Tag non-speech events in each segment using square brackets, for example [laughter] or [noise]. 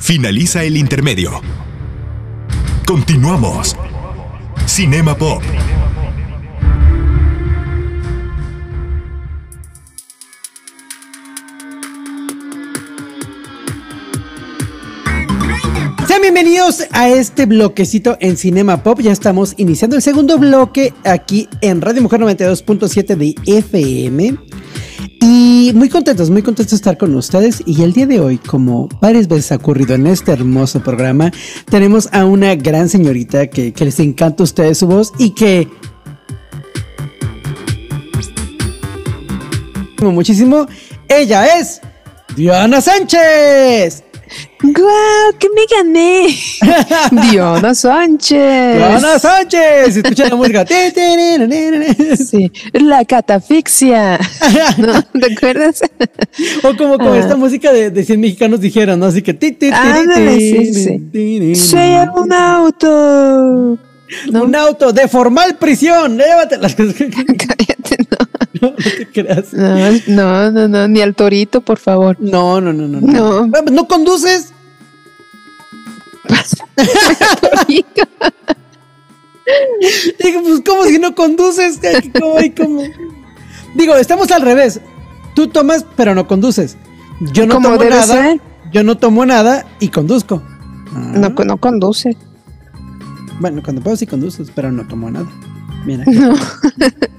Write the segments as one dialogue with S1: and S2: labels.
S1: Finaliza el intermedio. Continuamos. Cinema Pop.
S2: Sean bienvenidos a este bloquecito en Cinema Pop. Ya estamos iniciando el segundo bloque aquí en Radio Mujer 92.7 de FM. Y muy contentos, muy contentos de estar con ustedes. Y el día de hoy, como varias veces ha ocurrido en este hermoso programa, tenemos a una gran señorita que, les encanta a ustedes su voz y que muchísimo. Ella es Diana Sánchez.
S3: ¡Guau! ¡Que me gané! [laughs] Diana Sánchez.
S2: Diana Sánchez. Escucha la música.
S3: sí, la catafixia. [laughs] ¿No? ¿Te acuerdas?
S2: o como con esta música de, de 100 mexicanos dijeron, ¿no? Así que. Ti, ti,
S3: sí, sí. Soy un auto.
S2: ¿No? Un auto de formal prisión. Llévate las cosas. [laughs]
S3: No. [laughs] No, no te creas. No, no, no, ni al torito, por favor.
S2: No, no, no, no. ¿No, no. ¿No conduces? [laughs] Digo, pues, ¿cómo si no conduces? ¿Cómo, cómo? Digo, estamos al revés. Tú tomas, pero no conduces. Yo no tomo nada. Ser? Yo no tomo nada y conduzco.
S3: Ah. No, no conduce.
S2: Bueno, cuando puedo sí conduces, pero no tomo nada. Mira.
S3: No. [laughs]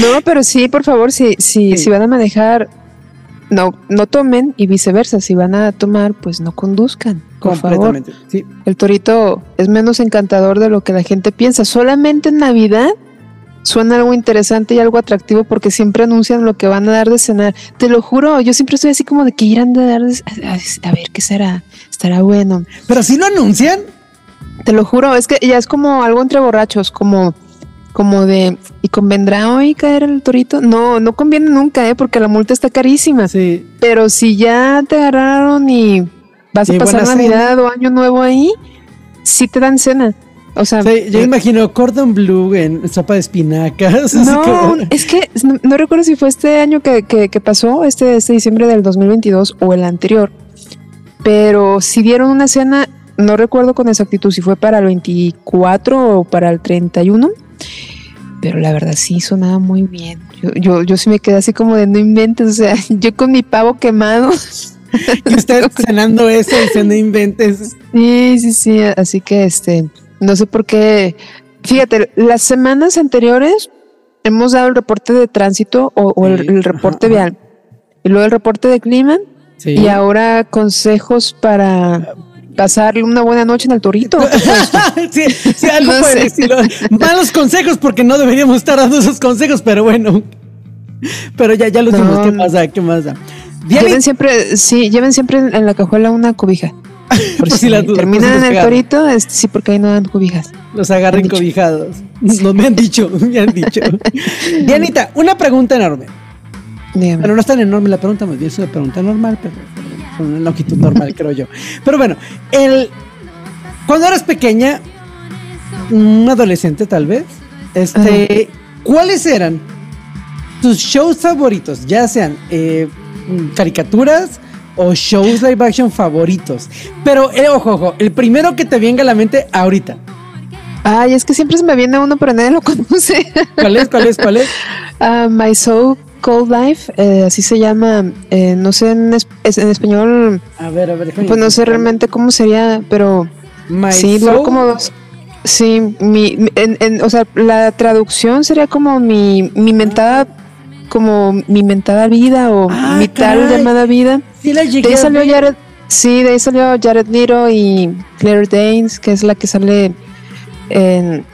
S3: no, pero sí, por favor, si, si, si van a manejar, no, no tomen y viceversa. Si van a tomar, pues no conduzcan. Por Completamente, favor. sí. El torito es menos encantador de lo que la gente piensa. Solamente en Navidad suena algo interesante y algo atractivo porque siempre anuncian lo que van a dar de cenar. Te lo juro, yo siempre estoy así como de que irán a dar de, a, a ver qué será. Estará bueno.
S2: Pero si lo anuncian.
S3: Te lo juro, es que ya es como algo entre borrachos, como, como de, ¿y convendrá hoy caer el torito? No, no conviene nunca, ¿eh? porque la multa está carísima.
S2: Sí.
S3: Pero si ya te agarraron y vas a pasar Navidad o Año Nuevo ahí, sí te dan cena. O sea,
S2: sí, yo eh, imagino cordon bleu en sopa de espinacas.
S3: No, es que no, recuerdo si fue este año que, que, que pasó, este, este diciembre del 2022 o el anterior, pero si dieron una cena no recuerdo con exactitud si fue para el 24 o para el 31, pero la verdad sí sonaba muy bien. Yo, yo, yo sí me quedé así como de no inventes, o sea, [laughs] yo con mi pavo quemado. [laughs]
S2: Y usted [laughs] cenando eso y no inventes.
S3: Sí, sí, sí, así que este, no sé por qué. Fíjate, las semanas anteriores hemos dado el reporte de tránsito o, el, reporte vial y luego el reporte de clima y ahora consejos para pasarle una buena noche en el torito. [laughs]
S2: sí, sí, algo Malos consejos porque no deberíamos estar dando esos consejos, pero bueno. Pero ya, ya lo dijimos. ¿Qué pasa? ¿Qué pasa?
S3: Lleven siempre, sí, lleven siempre en la cajuela una cobija. [laughs] Por si, la terminan en el torito, sí, porque ahí no dan cobijas.
S2: Los agarren cobijados. Nos me han dicho, [laughs] me han dicho. Dianita, una pregunta enorme. Pero no es tan enorme la pregunta, más bien es una pregunta normal, pero con una longitud normal, [laughs] creo yo. Pero bueno, el, cuando eras pequeña, un adolescente tal vez, este, ¿cuáles eran tus shows favoritos? Ya sean eh, caricaturas o shows live action favoritos. Pero, eh, ojo, ojo, el primero que te venga a la mente ahorita.
S3: Ay, es que siempre se me viene uno, pero nadie lo [laughs] conoce.
S2: ¿Cuál es? ¿Cuál es? ¿Cuál es?
S3: Uh, My Soul Cold Life, eh, así se llama, eh, no sé en, en, español.
S2: A ver, a ver,
S3: Pues no sé realmente cómo sería, pero
S2: My
S3: sí,
S2: soul?
S3: como dos. Sí, mi, en, en, o sea, la traducción sería como mi, mi mentada, como mi mentada vida o
S2: ah,
S3: mi tal llamada vida.
S2: Sí, la
S3: de ahí salió Jared, sí, de ahí salió Jared Leto y Claire Danes, que es la que sale en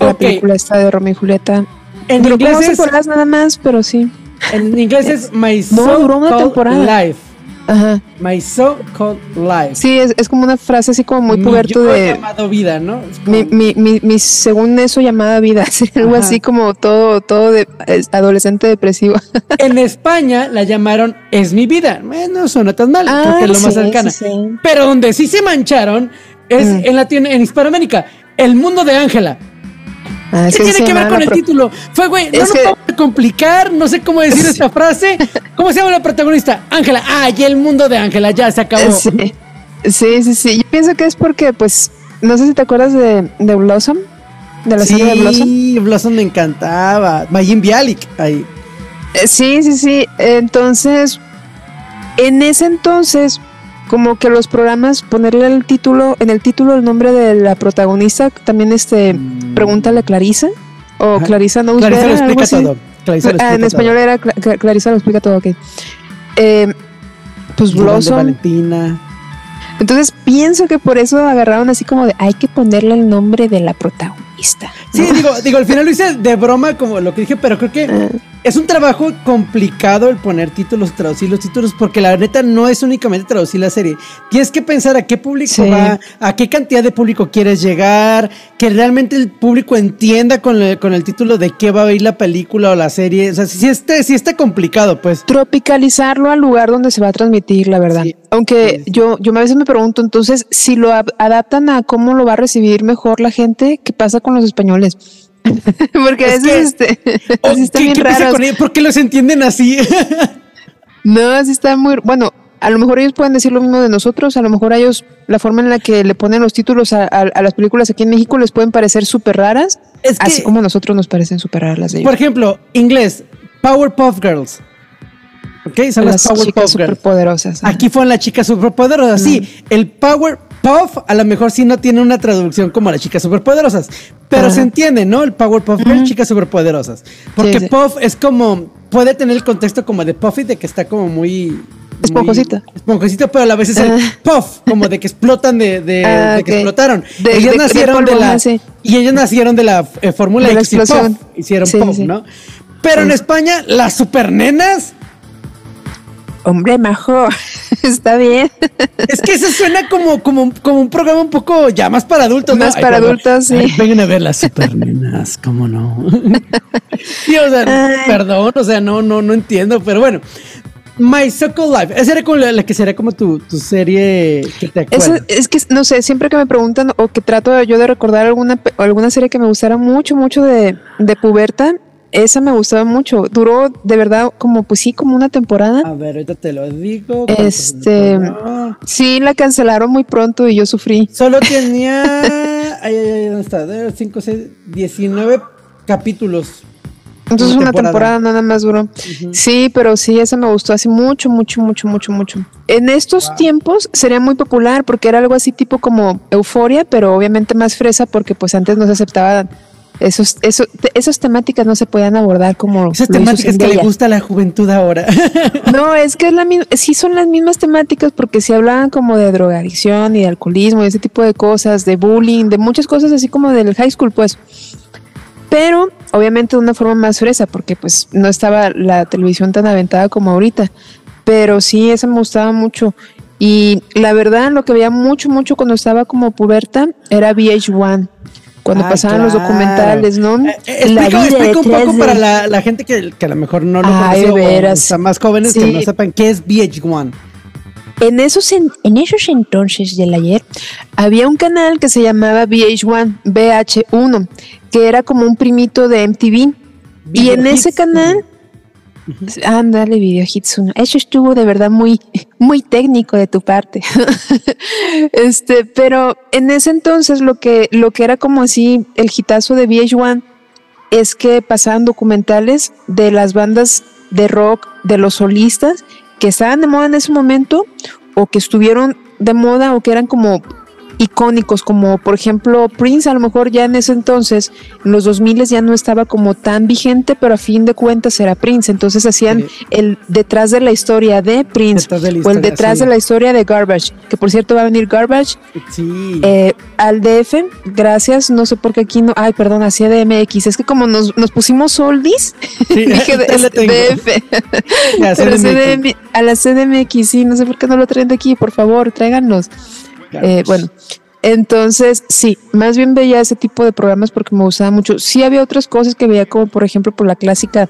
S3: la película esta de Romeo y Julieta.
S2: En inglés es-
S3: nada más, pero sí.
S2: En inglés es My
S3: No,
S2: So
S3: duró una
S2: Called
S3: temporada.
S2: Life.
S3: Ajá.
S2: My So Called Life.
S3: Sí, es, es como una frase así como muy
S2: Mi
S3: puberto
S2: yo
S3: de
S2: llamado vida, ¿no? Como-
S3: mi, mi, mi, mi según eso llamada vida, [laughs] sí, algo
S2: Ajá.
S3: así como todo, todo de es adolescente depresivo. [laughs]
S2: En España la llamaron Es mi vida. Eh, no suena tan mal,
S3: Ah,
S2: porque es lo más
S3: sí,
S2: cercana.
S3: sí.
S2: Pero donde sí se mancharon es
S3: Mm.
S2: en, Latino, en Hispanoamérica. El mundo de Ángela.
S3: Ah,
S2: ¿Qué
S3: que
S2: tiene que ver con el título? Fue, güey, no nos
S3: que-
S2: vamos a complicar, no sé cómo decir esta frase. ¿Cómo se llama la protagonista? Ángela. Ah, y el mundo de Ángela, ya se acabó.
S3: Sí. Sí, sí, sí. Yo pienso que es porque, pues, no sé si te acuerdas de, de Blossom, de la serie de Blossom.
S2: Sí, Blossom me encantaba. Majin Bialik ahí.
S3: Eh, sí, sí, sí. Entonces, en ese entonces, como que los programas, ponerle el título, en el título el nombre de la protagonista, también este, mm. pregúntale a Clarisa, o Clarisa no
S2: Clarisa lo explica todo.
S3: Ah, en español era Clarisa lo explica todo, ok. Eh, pues Blossom.
S2: Valentina.
S3: Entonces pienso que por eso agarraron así como de hay que ponerle el nombre de la protagonista.
S2: Sí, digo, digo, al final lo hice de broma como lo que dije, pero creo que ah es un trabajo complicado el poner títulos, traducir los títulos, porque la neta no es únicamente traducir la serie. Tienes que pensar a qué público va, a qué cantidad de público quieres llegar, que realmente el público entienda con el, con el título de qué va a ir la película o la serie. O sea, si está, si está complicado, pues.
S3: Tropicalizarlo al lugar donde se va a transmitir, la verdad. Aunque yo, yo a veces me pregunto, entonces, si lo adaptan a cómo lo va a recibir mejor la gente, ¿qué pasa con los españoles? [laughs] Porque a veces este, [laughs]
S2: así bien raro. ¿Por qué los entienden así? [laughs]
S3: no, así está muy. Bueno, a lo mejor ellos pueden decir lo mismo de nosotros, a lo mejor a ellos la forma en la que le ponen los títulos a, las películas aquí en México les pueden parecer súper raras, así como a nosotros nos parecen súper raras las de ellos.
S2: Por ejemplo, inglés, Powerpuff Girls. Ok, son las, Powerpuff Girls. Aquí fueron las chicas superpoderosas. Sí, el Power Puff a lo mejor sí no tiene una traducción como las chicas superpoderosas, pero se entiende, ¿no? El Powerpuff Girls, chicas superpoderosas. Porque Puff es como, puede tener el contexto como de Puffy, de que está como muy...
S3: Esponjosita.
S2: Esponjosita, pero a la vez es el puff, como de que explotan de, de, [laughs] ah, que explotaron. ellos nacieron de, la. Y ellos nacieron de la eh, Fórmula X y puff, hicieron puff, ¿no? Pero en España, las supernenas
S3: Hombre, majo, [laughs] está bien.
S2: Es que eso suena como, como, como un programa un poco ya más para adultos.
S3: Más para adultos, sí.
S2: vengan a ver las supernenas, cómo no. [laughs] sí, o sea, perdón, o sea, no, no, no entiendo, pero bueno. My Circle Life, esa era como la, que sería como tu, tu serie que te acuerdas.
S3: es que, no sé, siempre que me preguntan o que trato yo de recordar alguna, alguna serie que me gustara mucho, mucho de, de puberta, esa me gustaba mucho. Duró de verdad como, pues sí, como una temporada.
S2: A ver, ahorita te lo digo.
S3: Este, sí, la cancelaron muy pronto y yo sufrí.
S2: Solo tenía, [laughs] ay, ay, ay, ¿dónde está? 5, 6, 19 capítulos.
S3: Entonces una temporada. nada más duró. Sí, pero sí, esa me gustó así mucho, mucho, mucho, mucho, mucho. En estos tiempos sería muy popular porque era algo así tipo como euforia, pero obviamente más fresa porque pues antes no se aceptaba esos, eso, esas temáticas no se podían abordar como.
S2: Esas temáticas que le gusta a la juventud ahora. [laughs]
S3: no, es que es la sí son las mismas temáticas porque si hablaban como de drogadicción y de alcoholismo y ese tipo de cosas, de bullying, de muchas cosas así como del high school, pues. Pero obviamente de una forma más fresa porque pues no estaba la televisión tan aventada como ahorita. Pero sí, esa me gustaba mucho. Y la verdad, lo que veía mucho, mucho cuando estaba como puberta era VH1 cuando pasaban los documentales, ¿no?
S2: Eh, eh, explica, un poco para la, gente que, a lo mejor no lo conoce o más jóvenes que no sepan qué es VH1.
S3: En esos, en, esos entonces del ayer había un canal que se llamaba VH1, VH1, que era como un primito de MTV. y en ese canal Ándale, video Hitsuno. Eso estuvo de verdad muy, [laughs] muy técnico de tu parte. [laughs] este, pero en ese entonces lo que, lo que era como así el hitazo de VH1 es que pasaban documentales de las bandas de rock, de los solistas que estaban de moda en ese momento o que estuvieron de moda o que eran como icónicos, como por ejemplo Prince, a lo mejor ya en ese entonces, en los 2000 ya no estaba como tan vigente, pero a fin de cuentas era Prince. Entonces hacían el detrás de la historia de Prince o el detrás de la historia de Garbage, que por cierto va a venir Garbage eh, al DF. Gracias, no sé por qué aquí no. Ay, perdón, hacía DMX. Es que como nos, pusimos oldies, [laughs] dije DF. a la CDMX, sí, no sé por qué no lo traen de aquí, por favor, tráiganos. Eh, bueno, entonces sí, más bien veía ese tipo de programas porque me gustaba mucho. Sí había otras cosas que veía como por ejemplo por la clásica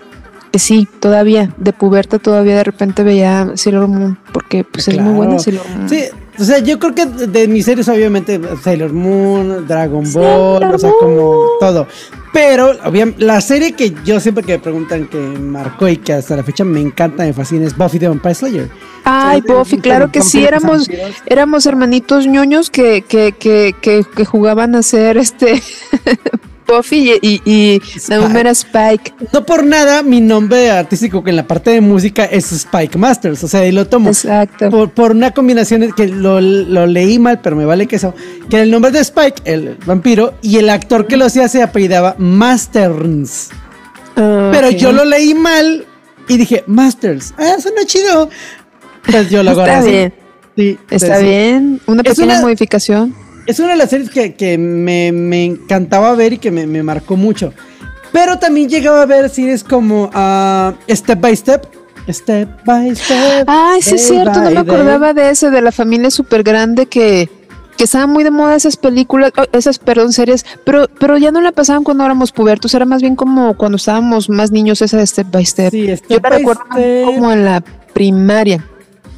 S3: que sí, todavía, de puberta todavía de repente veía Sailor Moon, porque pues es muy buena Sailor Moon.
S2: Sí, o sea, yo creo que de mis series obviamente Sailor Moon, Dragon Ball, o sea, como todo. Pero la serie que yo siempre que me preguntan que marcó y que hasta la fecha me encanta, me fascina es Buffy the Vampire Slayer.
S3: Ay, Buffy, claro que sí, éramos, éramos hermanitos ñoños que, que, que, que, jugaban a ser este [laughs] Buffy y, y, era Spike.
S2: No por nada mi nombre artístico que en la parte de música es Spike Masters, o sea, y lo tomo.
S3: Exacto.
S2: Por, por una combinación que lo, lo, leí mal, pero me vale que eso, que el nombre de Spike, el vampiro, y el actor que lo hacía se apellidaba Masterns. Ah, pero yo lo leí mal y dije, Masters, ah, suena chido. Pues yo lo hago
S3: Está bien. Sí, Está bien. Una pequeña modificación
S2: es una de las series que, me, encantaba ver y que me, marcó mucho. Pero también llegaba a ver series como uh, Step by Step. Step by Step.
S3: Ay, sí, es cierto. No me acordaba de ese, de la familia súper grande que, que estaba muy de moda esas películas, oh, esas, perdón, series, pero, pero ya no la pasaban cuando éramos pubertos, era más bien como cuando estábamos más niños esa de Step by Step.
S2: Sí,
S3: Yo la recuerdo como en la primaria.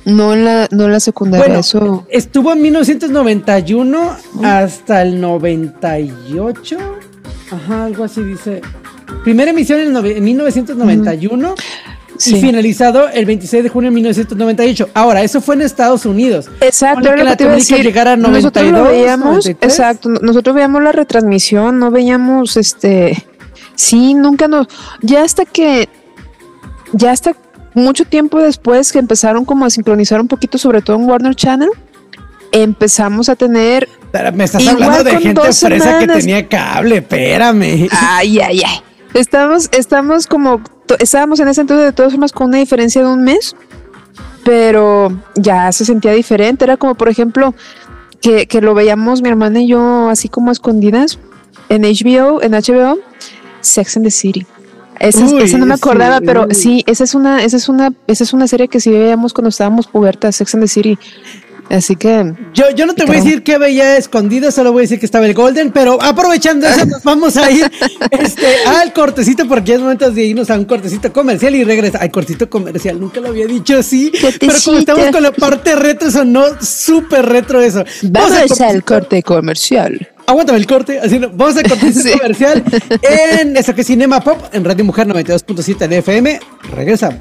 S3: No la, no la secundaria, eso.
S2: Estuvo en 1991 hasta el 98. Ajá, algo así dice. Primera emisión en, 1991 y finalizado el 26 de junio de 1998. Ahora, eso fue en Estados Unidos.
S3: Exacto,
S2: que la que llegar a 92.
S3: Nosotros lo veíamos, exacto, nosotros veíamos la retransmisión, no veíamos este. Sí, nunca nos. Ya hasta que. Ya hasta mucho tiempo después que empezaron como a sincronizar un poquito, sobre todo en Warner Channel, empezamos a tener.
S2: me estás hablando de gente fresa que tenía cable, espérame.
S3: Ay, ay, ay. Estamos, estamos como, estábamos en ese entonces de todas formas con una diferencia de un mes, pero ya se sentía diferente. Era como, por ejemplo, que, que lo veíamos mi hermana y yo así como escondidas en HBO, en HBO, Sex and the City. Esa, no me acordaba, pero sí, esa es una, esa es una, esa es una serie que sí veíamos cuando estábamos pubertas, Sex and the City. Así que.
S2: Yo, yo no te voy a decir que veía escondida, solo voy a decir que estaba el Golden, pero aprovechando eso, [laughs] nos vamos a ir este, al cortecito, porque es momento de irnos a un cortecito comercial y regresa. Al cortecito comercial, nunca lo había dicho así. Pero como estamos con la parte retro, eso no súper retro eso.
S3: Vamos, al corte comercial.
S2: Aguántame el corte, así vamos a corte [laughs] comercial en eso que es Cinema Pop, en Radio Mujer 92.7 de FM. Regresamos.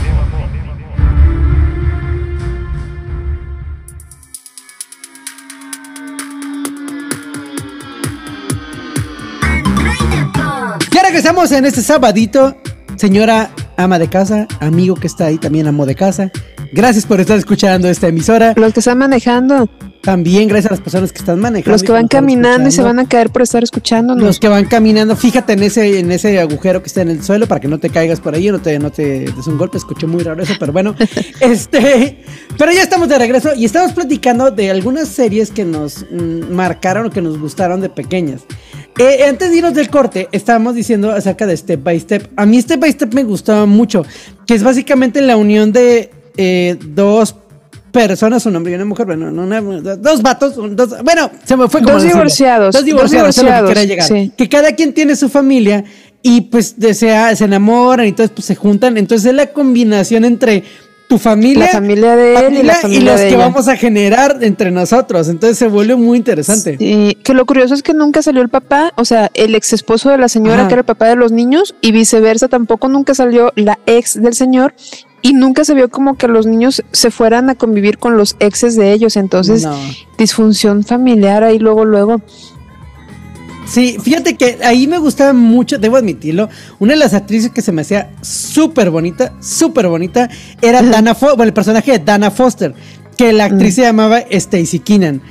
S2: Regresamos en este sabadito, señora ama de casa, amigo que está ahí también amo de casa. Gracias por estar escuchando esta emisora.
S3: Los que están manejando.
S2: También gracias a las personas que están manejando.
S3: Los que van caminando y se van a caer por estar escuchándonos.
S2: Los que van caminando, fíjate en ese, en ese agujero que está en el suelo para que no te caigas por ahí, no te, no te des un golpe. Escuché muy raro eso, pero bueno. [laughs] este, pero ya estamos de regreso y estamos platicando de algunas series que nos mm, marcaron o que nos gustaron de pequeñas. Eh, antes de irnos del corte, estábamos diciendo acerca de Step by Step. A mí Step by Step me gustaba mucho, que es básicamente la unión de eh, dos personas, un hombre y una mujer, bueno, dos vatos, dos, bueno, se me fue como
S3: dos divorciados,
S2: dos divorciados, que llegar, que cada quien tiene su familia y pues desea, se enamoran y entonces pues se juntan, entonces es la combinación entre tu familia,
S3: la familia de él y, la familia
S2: y los que vamos a generar entre nosotros. Entonces se vuelve muy interesante.
S3: Sí, que lo curioso es que nunca salió el papá, o sea, el ex esposo de la señora que era el papá de los niños y viceversa, tampoco nunca salió la ex del señor y nunca se vio como que los niños se fueran a convivir con los exes de ellos, entonces disfunción familiar ahí luego, luego.
S2: Sí, fíjate que ahí me gustaba mucho, debo admitirlo, una de las actrices que se me hacía súper bonita, súper bonita, era Dana Foster, bueno, el personaje de Dana Foster, que la actriz se llamaba Stacy Keenan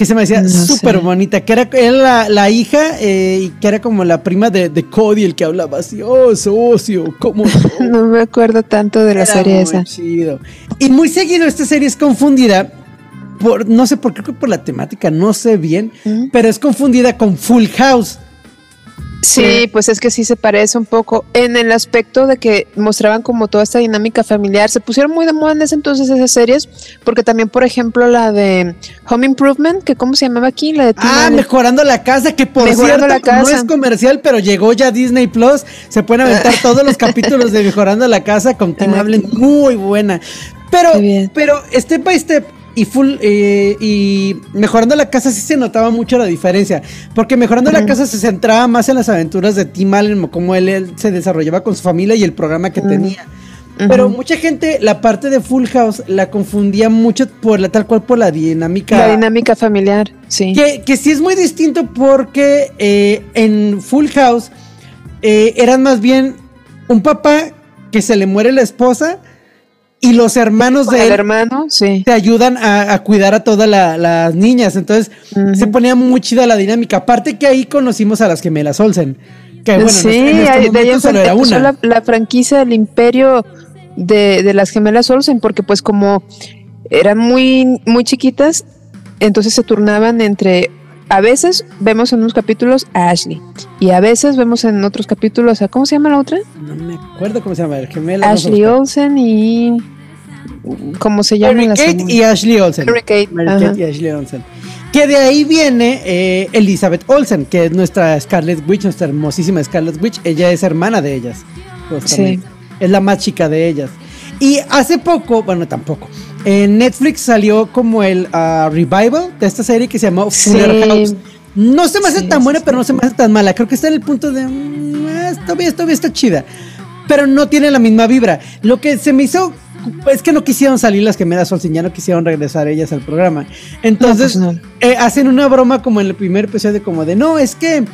S2: que se me decía súper bonita, que era, la, hija eh, y que era como la prima de, Cody, el que hablaba así, oh, socio, ¿cómo [laughs]
S3: no? me acuerdo tanto de la serie muy esa.
S2: Chido. Y muy seguido esta serie es confundida por, no sé por qué, por la temática, no sé bien, pero es confundida con Full House.
S3: Sí, pues es que sí se parece un poco en el aspecto de que mostraban como toda esta dinámica familiar. Se pusieron muy de moda en ese entonces esas series, porque también, por ejemplo, la de Home Improvement, que cómo se llamaba aquí, la de
S2: Ah, mejorando la casa, que por cierto no es comercial, pero llegó ya Disney Plus. Se pueden aventar [laughs] todos los capítulos de Mejorando la casa con Tim Allen, muy buena. Pero, pero step by step, y full eh, y mejorando la casa sí se notaba mucho la diferencia porque mejorando la casa se centraba más en las aventuras de Tim Allen cómo él, se desarrollaba con su familia y el programa que tenía. Pero mucha gente la parte de Full House la confundía mucho por la tal cual por la dinámica
S3: la dinámica familiar sí.
S2: que, que sí es muy distinto porque eh, en Full House eh, eran más bien un papá que se le muere la esposa y los hermanos de
S3: él hermano, sí.
S2: te ayudan a, cuidar a todas las niñas. Entonces se ponía muy chida la dinámica. Aparte que ahí conocimos a las gemelas Olsen. Que bueno,
S3: sí, este de ahí era una. La, franquicia del imperio de, las gemelas Olsen, porque pues como eran muy, muy chiquitas, entonces se turnaban entre a veces vemos en unos capítulos a Ashley y a veces vemos en otros capítulos a ¿cómo se llama la otra?
S2: No me acuerdo cómo se llama, el gemela.
S3: Ashley Olsen y ¿cómo se llama?
S2: Mary Kate y Ashley Olsen. Mary Kate, y Ashley Olsen. Que de ahí viene eh, Elizabeth Olsen, que es nuestra Scarlet Witch, nuestra hermosísima Scarlet Witch. Ella es hermana de ellas. Sí. Es la más chica de ellas. Y hace poco, bueno, tampoco, en Netflix salió como el uh, revival de esta serie que se llamó Fuller House. No se me hace tan buena, pero no se me hace tan mala. Creo que está en el punto de. Mm, está bien, está bien, está chida. Pero no tiene la misma vibra. Lo que se me hizo. Es que no quisieron salir las gemelas Olsen, ya no quisieron regresar ellas al programa. Entonces, pues eh, hacen una broma como en el primer episodio, como de no, es que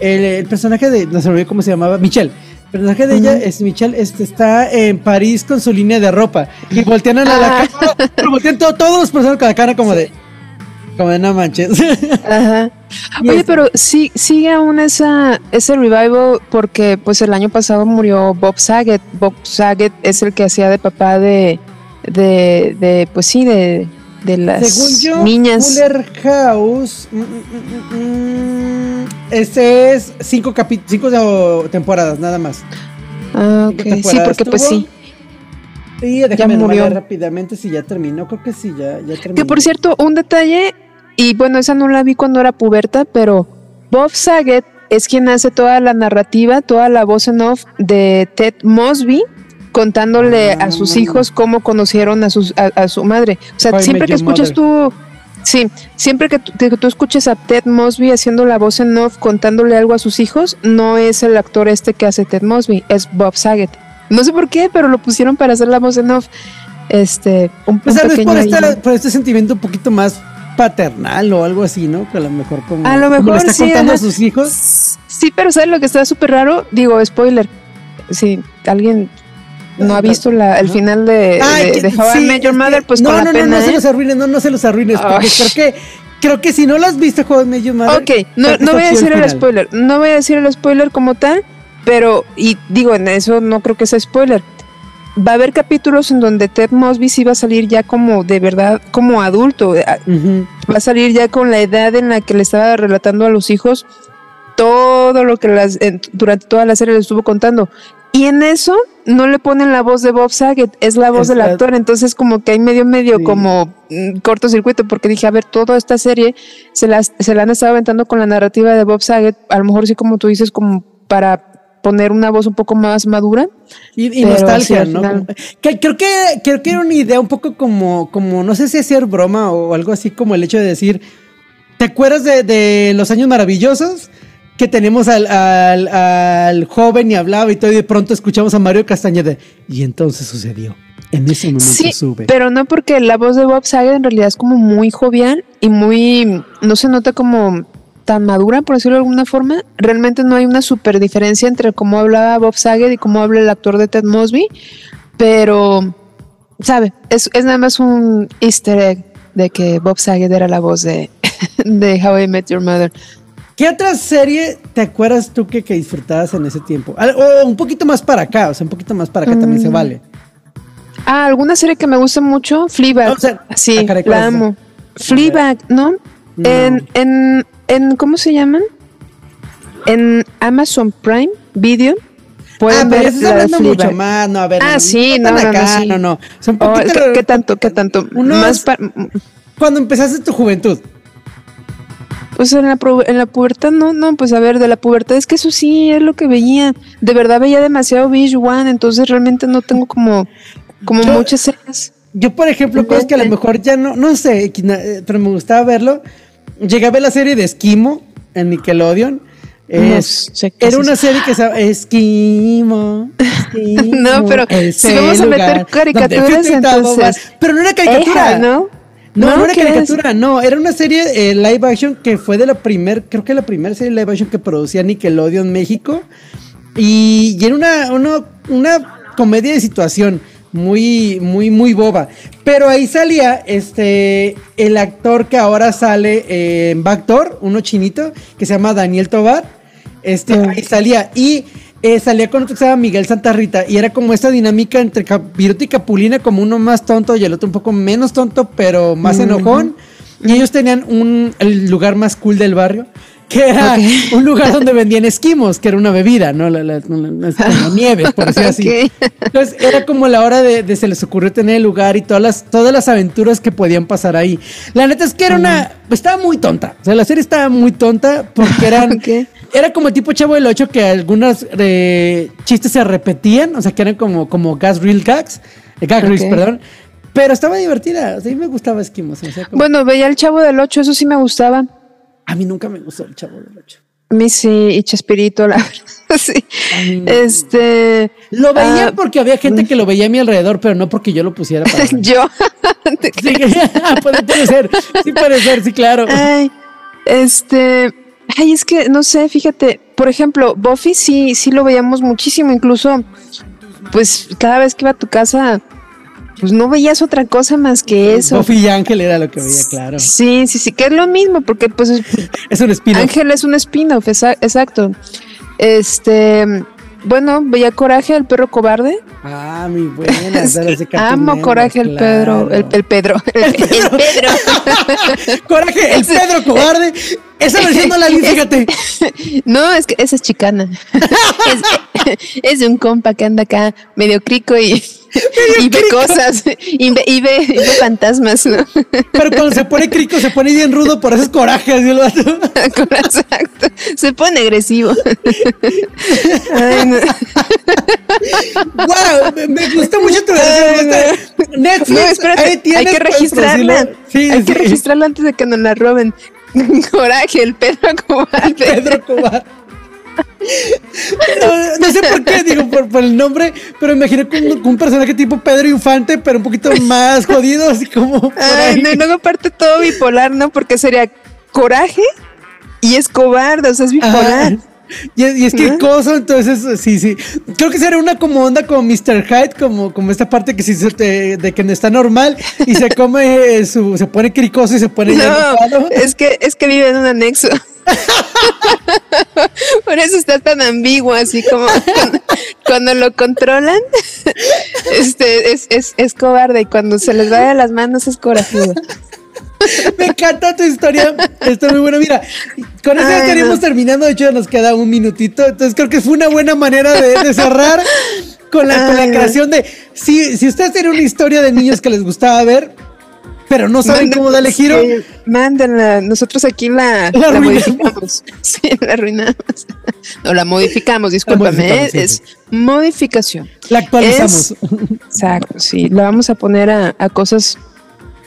S2: el, personaje de. No se me olvidó cómo se llamaba, Michelle el personaje de ella es Michelle, este, está en París con su línea de ropa. Y voltean a la, ah. cara, pero voltean todos los personajes con la cara como de. Como de no manches.
S3: Ajá. [laughs] Oye, pero sí, sigue aún esa, ese revival porque pues el año pasado murió Bob Saget. Bob Saget es el que hacía de papá de, de, de pues sí, de, de las Según yo, niñas.
S2: Fuller House. Mm, mm, mm, este es cinco, cinco temporadas, nada más.
S3: Ah, ok. Sí, porque pues sí.
S2: Sí, déjame ya murió. rápidamente si ya terminó. Creo que sí, ya, ya terminó.
S3: Que por cierto, un detalle, y bueno, esa no la vi cuando era puberta, pero Bob Saget es quien hace toda la narrativa, toda la voz en off de Ted Mosby contándole a sus ah. hijos cómo conocieron a, sus, a, su madre. O sea, siempre que escuchas tú, sí, siempre que, tú escuches a Ted Mosby haciendo la voz en off contándole algo a sus hijos, no es el actor este que hace Ted Mosby, es Bob Saget. No sé por qué, pero lo pusieron para hacer la voz en off. Este,
S2: un, pues por, por este sentimiento un poquito más paternal o algo así, ¿no? Que a lo mejor como,
S3: a lo mejor
S2: está contando a sus hijos.
S3: Sí, pero ¿sabes lo que está súper raro? Digo, spoiler. Si alguien no ha visto la, el final de, de, How I Met Your Mother, pues
S2: no,
S3: con
S2: no,
S3: la pena,
S2: no, no
S3: se
S2: los arruines, no, no se los arruines, porque creo que creo que si no lo has visto How I Met Your Mother,
S3: Ok, no, no voy a decir el, spoiler, no voy a decir el spoiler como tal, pero, y digo, en eso no creo que sea spoiler. Va a haber capítulos en donde Ted Mosby sí va a salir ya como de verdad, como adulto. Eh, va a salir ya con la edad en la que le estaba relatando a los hijos todo lo que las, durante toda la serie le estuvo contando. Y en eso no le ponen la voz de Bob Saget, es la voz del actor. Entonces, como que hay medio, medio como mm, cortocircuito, porque dije, a ver, toda esta serie se la, se la han estado aventando con la narrativa de Bob Saget. A lo mejor sí, como tú dices, como para poner una voz un poco más madura.
S2: Y, nostalgia, ¿no? creo que creo que era una idea un poco como, como no sé si hacer broma o algo así como el hecho de decir, ¿te acuerdas de, de los años maravillosos? Que tenemos al, al, joven y hablaba y todo, y de pronto escuchamos a Mario Castañeda. Y entonces sucedió. En ese momento sí, sube.
S3: Pero no porque la voz de Bob Saget en realidad es como muy jovial y muy. No se nota como tan madura, por decirlo de alguna forma. Realmente no hay una super diferencia entre cómo hablaba Bob Saget y cómo habla el actor de Ted Mosby. Pero, ¿sabe? Es, es nada más un easter egg de que Bob Saget era la voz de, [laughs] de How I Met Your Mother.
S2: ¿Qué otra serie te acuerdas tú que, que disfrutabas en ese tiempo? O un poquito más para acá, o sea, un poquito más para acá también se mm. vale.
S3: Ah, alguna serie que me gusta mucho, Fleabag. sí, ah, la amo. Fleabag, ¿no? En, en, en, ¿cómo se llaman? en Amazon Prime Video pueden ah, pero ver
S2: eso hablando mucho más, no, a ver.
S3: Ah, sí, no, no, no, no, no, oh, ¿qué, tanto, qué tanto?
S2: más cuando empezaste tu juventud.
S3: Pues en la, en la pubertad, no, no, pues a ver, de la pubertad es que eso sí es lo que veía. De verdad veía demasiado Beach One, entonces realmente no tengo como, como muchas series.
S2: Yo, por ejemplo, cosas que a lo mejor ya no, no sé, eh, pero me gustaba verlo. Llegué a ver la serie de Esquimo en Nickelodeon. era una serie que se llama Esquimo, [laughs]
S3: no, pero si vamos a meter caricaturas, entonces.
S2: Pero no era caricatura. ¿no? No, no, era caricatura, no, era una serie eh, live action que fue de la primer, creo que la primera serie live action que producía Nickelodeon México. Y, y era una, una, una comedia de situación muy, muy, muy boba. Pero ahí salía este el actor que ahora sale en Backdoor, uno chinito, que se llama Daniel Tobar. Este, ah. ahí salía. Y eh, salía con otro que se llama Miguel Santa Rita. Y era como esta dinámica entre Viruta y Capulina, como uno más tonto y el otro un poco menos tonto, pero más enojón. Y ellos tenían un, el lugar más cool del barrio que era un lugar donde vendían esquimos, que era una bebida, ¿no? La, la, [laughs] nieve, por decir así. Entonces era como la hora de, se les ocurrió tener el lugar y todas las, todas las aventuras que podían pasar ahí. La neta es que era una, estaba muy tonta, o sea, la serie estaba muy tonta porque eran, [laughs] era como tipo Chavo del 8 que algunos eh, chistes se repetían, o sea, que eran como, como gas real gags, eh, gag reels, perdón. Pero estaba divertida, o sea, a mí me gustaba Esquimos.
S3: Bueno, veía el Chavo del 8, eso sí me gustaba.
S2: A mí nunca me gustó el Chavo del Ocho.
S3: A mí sí, y Chespirito, la [laughs] verdad, sí. Este.
S2: Lo veía ah, porque había gente que lo veía a mi alrededor, pero no porque yo lo pusiera para. [laughs]
S3: yo. [laughs]
S2: sí, puede, ser. Sí, puede ser, sí, claro.
S3: Ay, este. Ay, es que no sé, fíjate. Por ejemplo, Buffy sí, sí lo veíamos muchísimo. Incluso, pues cada vez que iba a tu casa, pues no veías otra cosa más que eso.
S2: Buffy y Ángel era lo que veía, claro.
S3: Sí, sí, sí, que es lo mismo, porque pues [laughs]
S2: es un spin-off.
S3: Ángel es un spin-off, exacto. Este, bueno, veía Coraje, el perro cobarde.
S2: Ah, mi buena.
S3: Amo Coraje, el Pedro, el, Pedro, el, [laughs] Pedro.
S2: coraje, el Pedro cobarde. Esa versión no la vi, fíjate. [laughs]
S3: No, es que esa es chicana. [laughs] es, es un compa que anda acá medio crico y y ve cosas, y ve, y, ve, fantasmas, ¿no?
S2: Pero cuando se pone crico, se pone bien rudo, por eso es coraje, vato.
S3: Exacto, se pone agresivo. [laughs] Ay,
S2: no. Wow, me, gusta mucho tu versión. Netflix, no, espérate,
S3: hay que registrarla. Sí, hay que registrarla antes de que nos la roben. [laughs] Coraje, el Pedro Cobarde. El
S2: Pedro Cobarde. No, sé por qué, digo, por, el nombre, pero imagino con, un personaje tipo Pedro Infante, pero un poquito más jodido, así como.
S3: Ay, no, y luego aparte todo bipolar, ¿no? Porque sería coraje y es cobarde, o sea, es bipolar. [laughs]
S2: Y es, que cosa, entonces sí, sí. Creo que sería una como onda como Mr. Hyde, como, como esta parte que sí de, que no está normal y se [laughs] come su, se pone cricoso y se pone
S3: no, es que es que vive en un anexo. [laughs] Por eso está tan ambiguo, así como cuando, lo controlan, este es, es, es, cobarde y cuando se les va de las manos es corajudo.
S2: Me encanta tu historia. Está muy buena. Mira, con eso estaríamos terminando. De hecho, nos queda un minutito. Entonces, creo que fue una buena manera de, cerrar con la, con la, creación de. Si, si ustedes tienen una historia de niños que les gustaba ver, pero no saben cómo darle giro.
S3: mándenla. Nosotros aquí la, la, modificamos. [laughs] Sí, la arruinamos. No, la modificamos, discúlpame. es modificación.
S2: La actualizamos.
S3: exacto, sí. La vamos a poner a, a cosas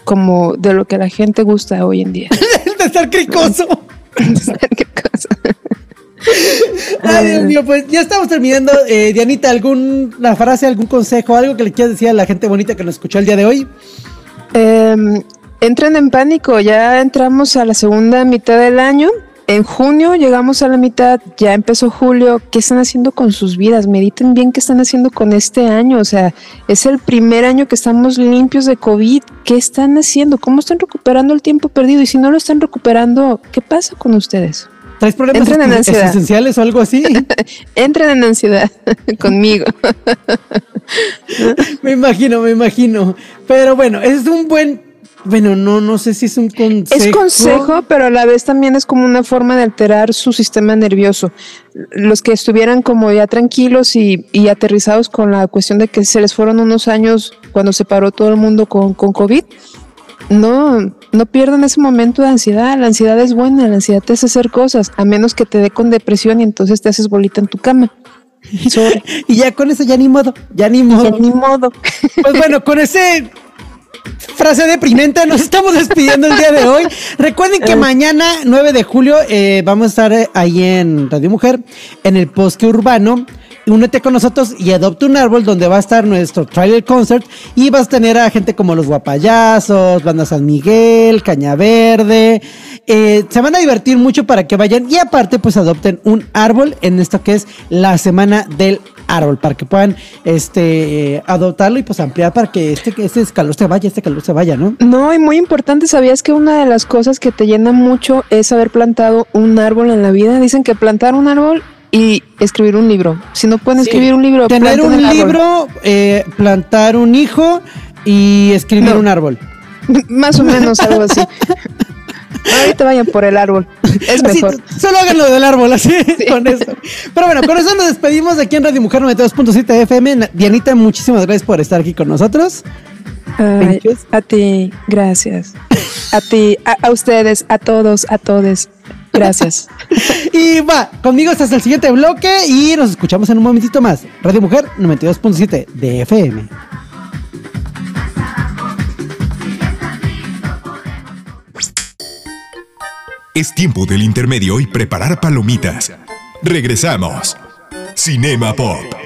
S3: como de lo que la gente gusta hoy en día. [laughs]
S2: de estar cricoso. de estar cricoso. [laughs] Ay, Dios mío, pues ya estamos terminando. Eh, Dianita, ¿alguna frase, algún consejo, algo que le quieras decir a la gente bonita que nos escuchó el día de hoy?
S3: Em, entren en pánico, ya entramos a la segunda mitad del año. En junio llegamos a la mitad, ya empezó julio. ¿Qué están haciendo con sus vidas? Mediten bien qué están haciendo con este año. O sea, es el primer año que estamos limpios de COVID. ¿Qué están haciendo? ¿Cómo están recuperando el tiempo perdido? Y si no lo están recuperando, ¿qué pasa con ustedes?
S2: ¿Traes problemas Entren en ansiedad. o algo así? [laughs]
S3: Entren en ansiedad [laughs] conmigo. [laughs]
S2: me imagino, me imagino. Pero bueno, es un buen Bueno, no, no sé si es un consejo.
S3: Es consejo, pero a la vez también es como una forma de alterar su sistema nervioso. Los que estuvieran como ya tranquilos y, aterrizados con la cuestión de que se les fueron unos años cuando se paró todo el mundo con, con COVID, no, no pierdan ese momento de ansiedad. La ansiedad es buena, la ansiedad te hace hacer cosas, a menos que te dé con depresión y entonces te haces bolita en tu cama. [laughs]
S2: y ya con eso ya ni modo, ya ni modo.
S3: Ya ni modo.
S2: Pues bueno, con ese frase deprimente, nos estamos despidiendo el día de hoy. Recuerden que mañana, 9 de julio, eh, vamos a estar eh, ahí en Radio Mujer, en el Bosque Urbano. Únete con nosotros y adopta un árbol donde va a estar nuestro trailer concert y vas a tener a gente como los Guapayazos, Banda San Miguel, Caña Verde. Eh, se van a divertir mucho para que vayan y aparte pues adopten un árbol en esto que es la Semana del árbol para que puedan este adoptarlo y pues ampliar para que este, este calor se vaya, este calor se vaya, ¿no?
S3: No, y muy importante, ¿sabías que una de las cosas que te llena mucho es haber plantado un árbol en la vida? Dicen que plantar un árbol y escribir un libro. Si no pueden escribir un libro,
S2: tener un libro, eh, plantar un hijo y escribir un árbol. [laughs]
S3: Más o menos algo así. [laughs] Ahorita vayan por el árbol. Es mejor.
S2: solo hagan lo del árbol, así, [laughs] con eso. Pero bueno, con eso nos despedimos de aquí en Radio Mujer 92.7 FM. Dianita, muchísimas gracias por estar aquí con nosotros.
S3: a ti, gracias. A ti, a, ustedes, a todos, a todos. Gracias.
S2: y va, conmigo hasta el siguiente bloque y nos escuchamos en un momentito más. Radio Mujer 92.7 de FM.
S1: Es tiempo del intermedio y preparar palomitas. Regresamos. Cinema Pop.